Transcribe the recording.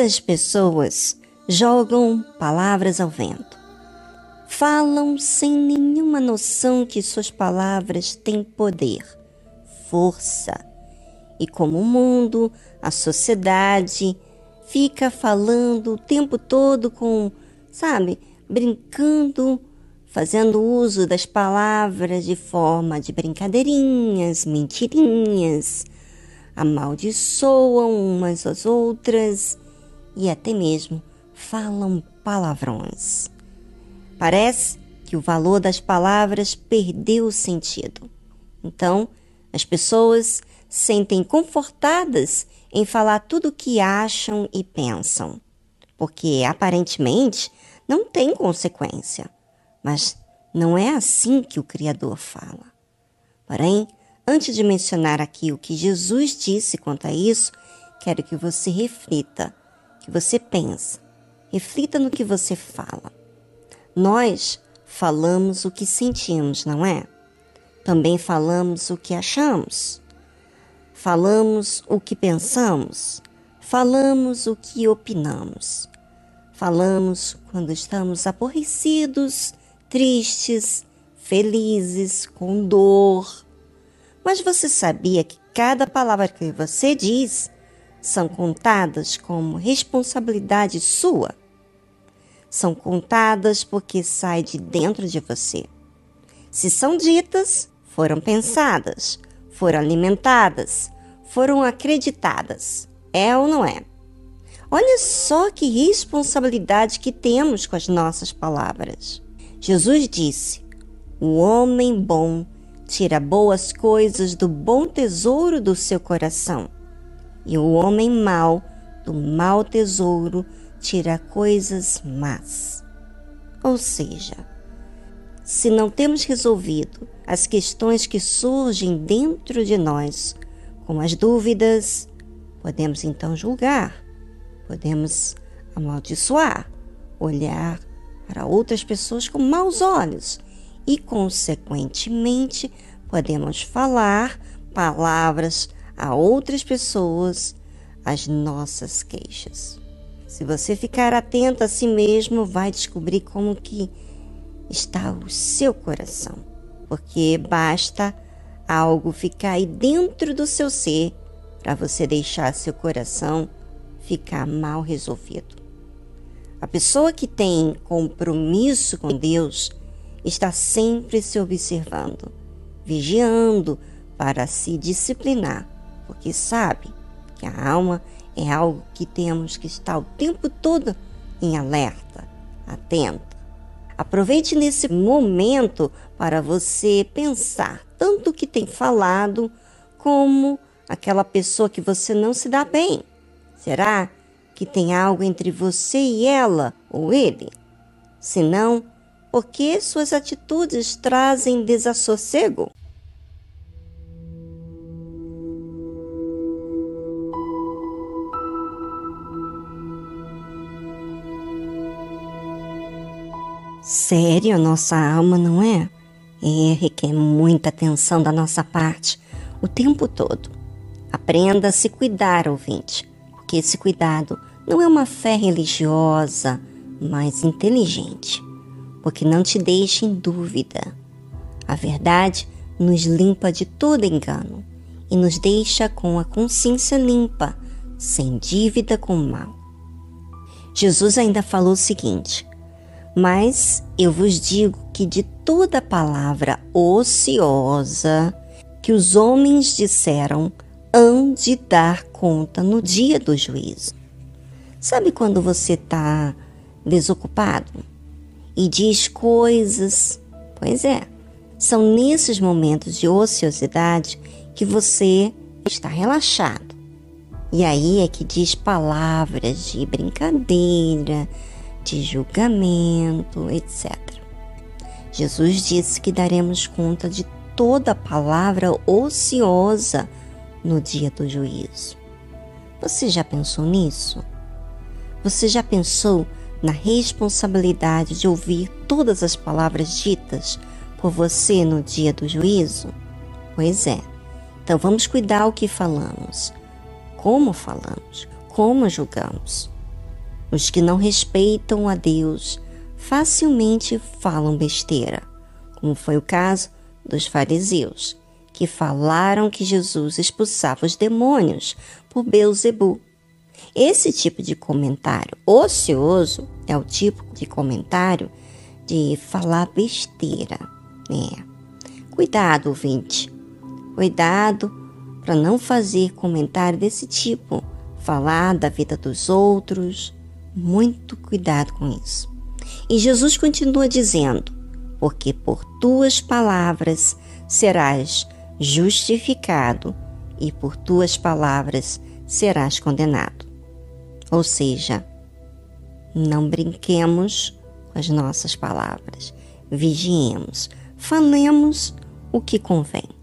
Muitas pessoas jogam palavras ao vento. Falam sem nenhuma noção que suas palavras têm poder, força. E como o mundo, a sociedade, fica falando o tempo todo com, sabe, brincando, fazendo uso das palavras de forma de brincadeirinhas, mentirinhas, amaldiçoam umas às outras e até mesmo falam palavrões. Parece que o valor das palavras perdeu o sentido. Então, as pessoas sentem confortadas em falar tudo o que acham e pensam, porque aparentemente não tem consequência. Mas não é assim que o Criador fala. Porém, Antes de mencionar aqui o que Jesus disse quanto a isso, quero que você reflita, você pense, reflita no que você fala. Nós falamos o que sentimos, não é? Também falamos o que achamos. Falamos o que pensamos. Falamos o que opinamos. Falamos quando estamos aborrecidos, tristes, felizes, com dor mas você sabia que cada palavra que você diz são contadas como responsabilidade sua? São contadas porque sai de dentro de você. Se são ditas, foram pensadas, foram alimentadas, foram acreditadas. É ou não é? Olha só que responsabilidade que temos com as nossas palavras. Jesus disse: O homem bom tira boas coisas do bom tesouro do seu coração, e o homem mau do mau tesouro tira coisas más. Ou seja, se não temos resolvido as questões que surgem dentro de nós, como as dúvidas, podemos então julgar, podemos amaldiçoar, olhar para outras pessoas com maus olhos e, consequentemente, podemos falar palavras a outras pessoas as nossas queixas. Se você ficar atento a si mesmo, vai descobrir como que está o seu coração, porque basta algo ficar aí dentro do seu ser para você deixar seu coração ficar mal resolvido. A pessoa que tem compromisso com Deus está sempre se observando, vigiando para se disciplinar, porque sabe que a alma é algo que temos que estar o tempo todo em alerta, atenta. Aproveite nesse momento para você pensar tanto o que tem falado como aquela pessoa que você não se dá bem. Será que tem algo entre você e ela ou ele? Se não, por que suas atitudes trazem desassossego? Sério, a nossa alma não é? É, requer muita atenção da nossa parte o tempo todo. Aprenda a se cuidar, ouvinte, porque esse cuidado não é uma fé religiosa, mas inteligente porque não te deixe em dúvida. A verdade nos limpa de todo engano e nos deixa com a consciência limpa, sem dívida com o mal. Jesus ainda falou o seguinte: Mas eu vos digo que de toda palavra ociosa que os homens disseram, hão de dar conta no dia do juízo. Sabe quando você está desocupado? e diz coisas. Pois é, são nesses momentos de ociosidade que você está relaxado. E aí é que diz palavras de brincadeira, de julgamento, etc. Jesus disse que daremos conta de toda palavra ociosa no dia do juízo. Você já pensou nisso? Você já pensou na responsabilidade de ouvir todas as palavras ditas por você no dia do juízo? Pois é. Então vamos cuidar o que falamos, como falamos, como julgamos. Os que não respeitam a Deus facilmente falam besteira, como foi o caso dos fariseus, que falaram que Jesus expulsava os demônios por Beuzebu. Esse tipo de comentário ocioso é o tipo de comentário de falar besteira. É. Cuidado, ouvinte. Cuidado para não fazer comentário desse tipo, falar da vida dos outros. Muito cuidado com isso. E Jesus continua dizendo: Porque por tuas palavras serás justificado, e por tuas palavras serás condenado. Ou seja, não brinquemos com as nossas palavras, vigiemos, falemos o que convém.